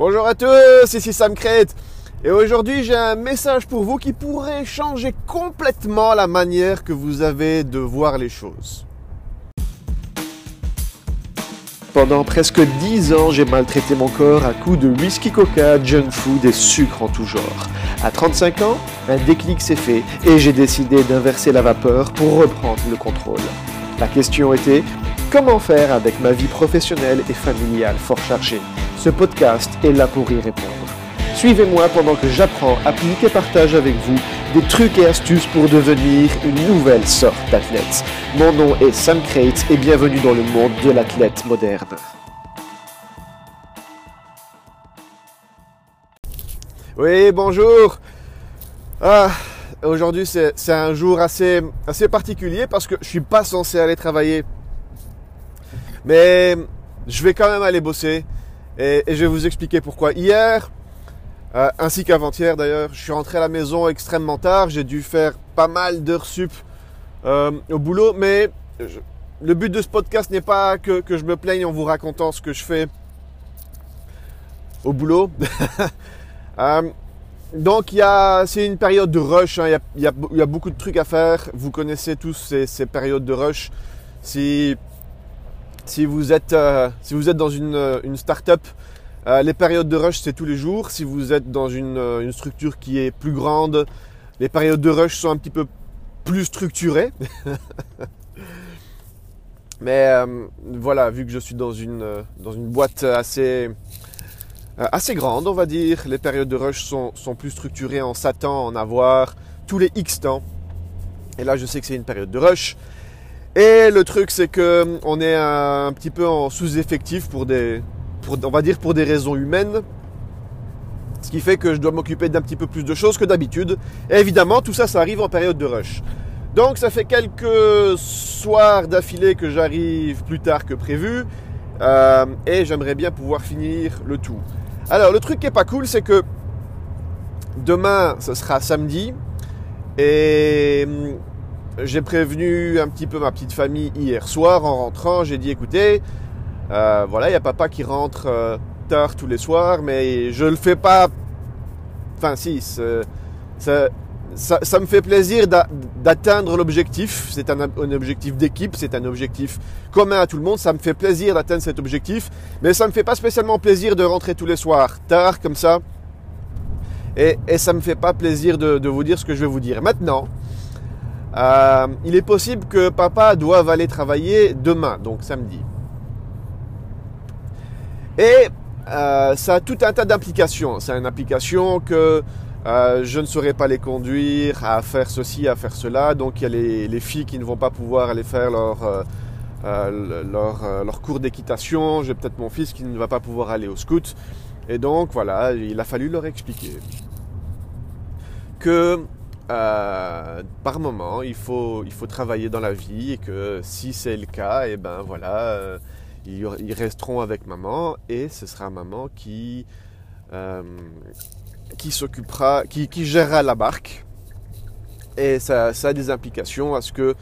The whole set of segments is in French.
Bonjour à tous, ici Sam Crête. Et aujourd'hui, j'ai un message pour vous qui pourrait changer complètement la manière que vous avez de voir les choses. Pendant presque 10 ans, j'ai maltraité mon corps à coups de whisky coca, junk food et sucre en tout genre. À 35 ans, un déclic s'est fait et j'ai décidé d'inverser la vapeur pour reprendre le contrôle. La question était comment faire avec ma vie professionnelle et familiale fort chargée? Ce podcast est là pour y répondre. Suivez-moi pendant que j'apprends, applique et partage avec vous des trucs et astuces pour devenir une nouvelle sorte d'athlète. Mon nom est Sam Crate et bienvenue dans le monde de l'athlète moderne. Oui, bonjour. Ah, aujourd'hui c'est un jour assez, assez particulier parce que je suis pas censé aller travailler. Mais je vais quand même aller bosser. Et, je vais vous expliquer pourquoi. Hier, euh, ainsi qu'avant-hier d'ailleurs, je suis rentré à la maison extrêmement tard. J'ai dû faire pas mal d'heures sup euh, au boulot. Mais le but de ce podcast n'est pas que, je me plaigne en vous racontant ce que je fais au boulot. Euh, donc c'est une période de rush. Hein. Il, y a, beaucoup de trucs à faire. Vous connaissez tous ces, ces périodes de rush. Si si vous êtes, euh, si vous êtes dans une, euh, une start-up, euh, les périodes de rush, c'est tous les jours. Si vous êtes dans une, une, structure qui est plus grande, les périodes de rush sont un petit peu plus structurées. Mais voilà, vu que je suis dans une, dans une boîte assez, assez grande, on va dire, les périodes de rush sont, sont plus structurées. On s'attend à en avoir tous les X temps. Et là, je sais que c'est une période de rush. Et le truc, c'est que on est un, petit peu en sous-effectif pour des, on va dire pour des raisons humaines. Ce qui fait que je dois m'occuper d'un petit peu plus de choses que d'habitude. Et évidemment, tout ça, ça arrive en période de rush. Donc, ça fait quelques soirs d'affilée que j'arrive plus tard que prévu. Euh, et j'aimerais bien pouvoir finir le tout. Alors, le truc qui est pas cool, c'est que demain, ce sera samedi. Et j'ai prévenu un petit peu ma petite famille hier soir en rentrant. J'ai dit écoutez, euh, voilà, il y a papa qui rentre euh, tard tous les soirs, mais je le fais pas. Enfin, si, ça, me fait plaisir d'atteindre l'objectif. C'est un, un, objectif d'équipe, c'est un objectif commun à tout le monde. Ça me fait plaisir d'atteindre cet objectif, mais ça me fait pas spécialement plaisir de rentrer tous les soirs tard comme ça. Et, et ça me fait pas plaisir de vous dire ce que je vais vous dire. Maintenant, euh, il est possible que papa doive aller travailler demain, donc samedi. Et euh, ça a tout un tas d'implications. C'est une application que euh, je ne saurais pas les conduire à faire ceci, à faire cela. Donc il y a les, filles qui ne vont pas pouvoir aller faire leur, leur, leur cours d'équitation. J'ai peut-être mon fils qui ne va pas pouvoir aller au scout. Et donc voilà, il a fallu leur expliquer que euh, par moment, il faut, il faut travailler dans la vie et que si c'est le cas, et eh ben voilà, euh, ils, resteront avec maman et ce sera maman qui, euh, qui s'occupera, qui, qui, gérera la barque. Et ça, a des implications à ce que,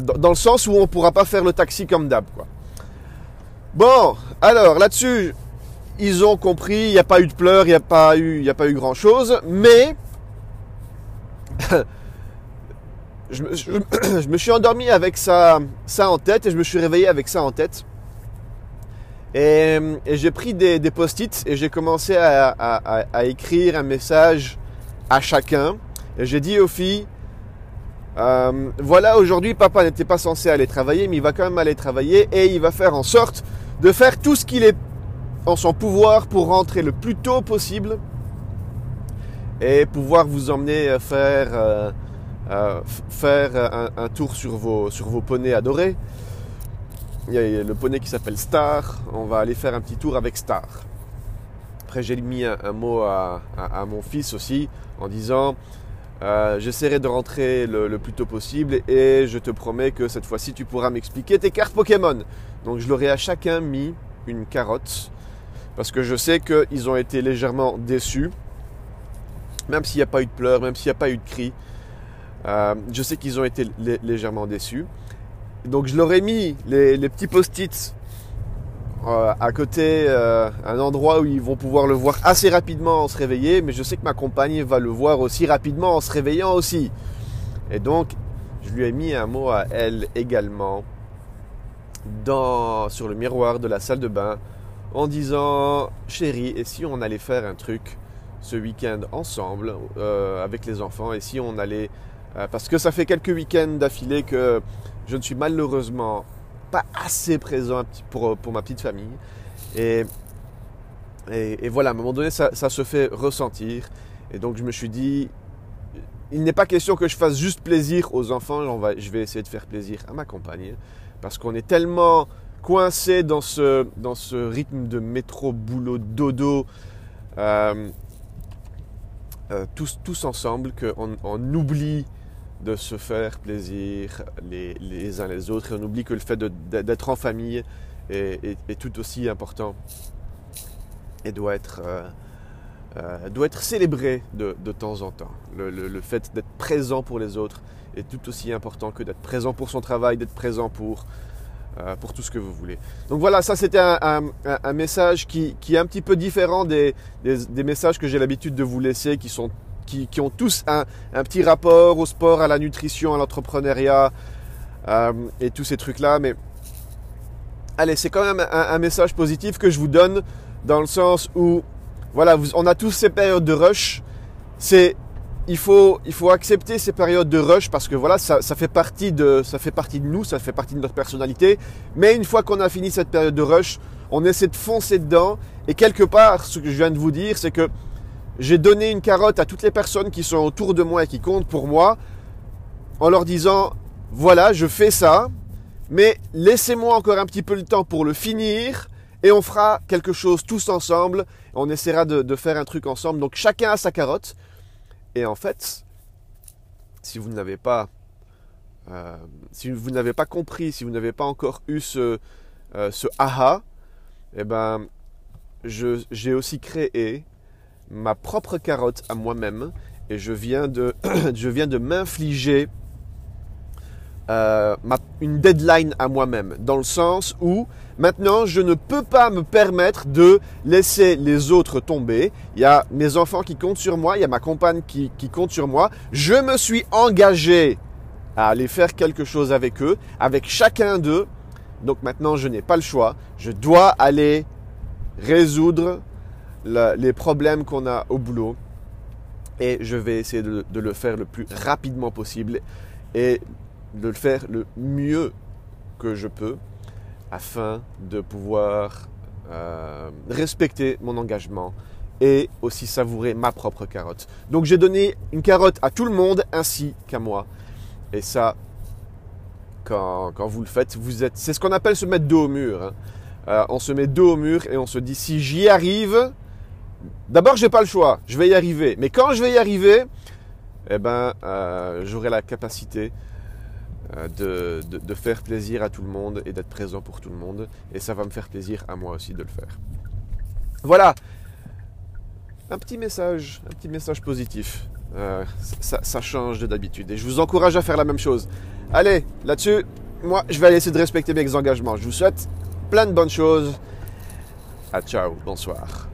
dans, le sens où on ne pourra pas faire le taxi comme d'hab. Bon, alors là-dessus, ils ont compris, il n'y a pas eu de pleurs, il n'y a pas eu, il a pas eu grand chose, mais je, me, suis endormi avec ça, ça en tête et je me suis réveillé avec ça en tête. Et, j'ai pris des, post-it et j'ai commencé à, écrire un message à chacun. Et j'ai dit aux filles, euh, voilà, aujourd'hui, papa n'était pas censé aller travailler, mais il va quand même aller travailler et il va faire en sorte de faire tout ce qu'il est en son pouvoir pour rentrer le plus tôt possible et pouvoir vous emmener faire, euh, euh, faire un, tour sur vos, sur vos poneys adorés. Il y a le poney qui s'appelle Star. On va aller faire un petit tour avec Star. Après, j'ai mis un, mot à, mon fils aussi en disant euh, J'essaierai de rentrer le, le, plus tôt possible et je te promets que cette fois-ci, tu pourras m'expliquer tes cartes Pokémon. Donc, je leur ai à chacun mis une carotte parce que je sais qu'ils ont été légèrement déçus même s'il n'y a pas eu de pleurs, même s'il n'y a pas eu de cris. Euh, je sais qu'ils ont été légèrement déçus. Donc je leur ai mis les, petits post-it euh, à côté euh, un endroit où ils vont pouvoir le voir assez rapidement en se réveillant, mais je sais que ma compagne va le voir aussi rapidement en se réveillant aussi. Et donc, je lui ai mis un mot à elle également sur le miroir de la salle de bain en disant Chérie, et si on allait faire un truc ce week-end ensemble euh, avec les enfants et si on allait. parce que ça fait quelques week-ends d'affilée que je ne suis malheureusement pas assez présent pour, pour ma petite famille. Et, et, voilà, à un moment donné, ça, se fait ressentir. Et donc je me suis dit, il n'est pas question que je fasse juste plaisir aux enfants, je vais essayer de faire plaisir à ma compagne. Parce qu'on est tellement coincé dans ce, dans ce rythme de métro, boulot, dodo, euh, euh, tous, tous ensemble, qu'on on oublie de se faire plaisir les, les, uns les autres et on oublie que le fait d'être en famille est, tout aussi important et doit être, euh, euh, doit être célébré de, de, temps en temps. Le, le, fait d'être présent pour les autres est tout aussi important que d'être présent pour son travail, d'être présent pour, euh, pour tout ce que vous voulez. Donc voilà, ça c'était un, message qui, est un petit peu différent des messages que j'ai l'habitude de vous laisser, qui sont qui, ont tous un, petit rapport au sport, à la nutrition, à l'entrepreneuriat euh, et tous ces trucs-là. Mais allez, c'est quand même un, message positif que je vous donne dans le sens où, voilà, on a tous ces périodes de rush. C'est il faut, il faut accepter ces périodes de rush parce que voilà, ça, ça, fait partie de, ça fait partie de nous, ça fait partie de notre personnalité. Mais une fois qu'on a fini cette période de rush, on essaie de foncer dedans. Et quelque part, ce que je viens de vous dire, c'est que j'ai donné une carotte à toutes les personnes qui sont autour de moi et qui comptent pour moi en leur disant voilà, je fais ça, mais laissez-moi encore un petit peu le temps pour le finir et on fera quelque chose tous ensemble. On essaiera de, faire un truc ensemble. Donc chacun a sa carotte. Et en fait, si vous n'avez pas, euh, si vous n'avez pas compris, si vous n'avez pas encore eu ce, euh, ce aha, eh ben, j'ai aussi créé ma propre carotte à moi-même et je viens de, je viens de m'infliger euh, une deadline à moi-même, dans le sens où maintenant je ne peux pas me permettre de laisser les autres tomber. Il y a mes enfants qui comptent sur moi, il y a ma compagne qui, qui compte sur moi. Je me suis engagé à aller faire quelque chose avec eux, avec chacun d'eux. Donc maintenant je n'ai pas le choix, je dois aller résoudre les problèmes qu'on a au boulot et je vais essayer de, le faire le plus rapidement possible et de le faire le mieux que je peux afin de pouvoir euh, respecter mon engagement et aussi savourer ma propre carotte. Donc j'ai donné une carotte à tout le monde ainsi qu'à moi. Et ça, quand, vous le faites, vous êtes. C'est ce qu'on appelle se mettre dos au mur. Hein. Euh, on se met dos au mur et on se dit si j'y arrive, D'abord, j'ai pas le choix, je vais y arriver. Mais quand je vais y arriver, eh ben, euh, j'aurai la capacité euh, de, de, faire plaisir à tout le monde et d'être présent pour tout le monde. Et ça va me faire plaisir à moi aussi de le faire. Voilà, un petit message, un petit message positif. Euh, ça, ça, change de d'habitude et je vous encourage à faire la même chose. Allez, là-dessus, moi, je vais aller essayer de respecter mes engagements. Je vous souhaite plein de bonnes choses. À ciao, bonsoir.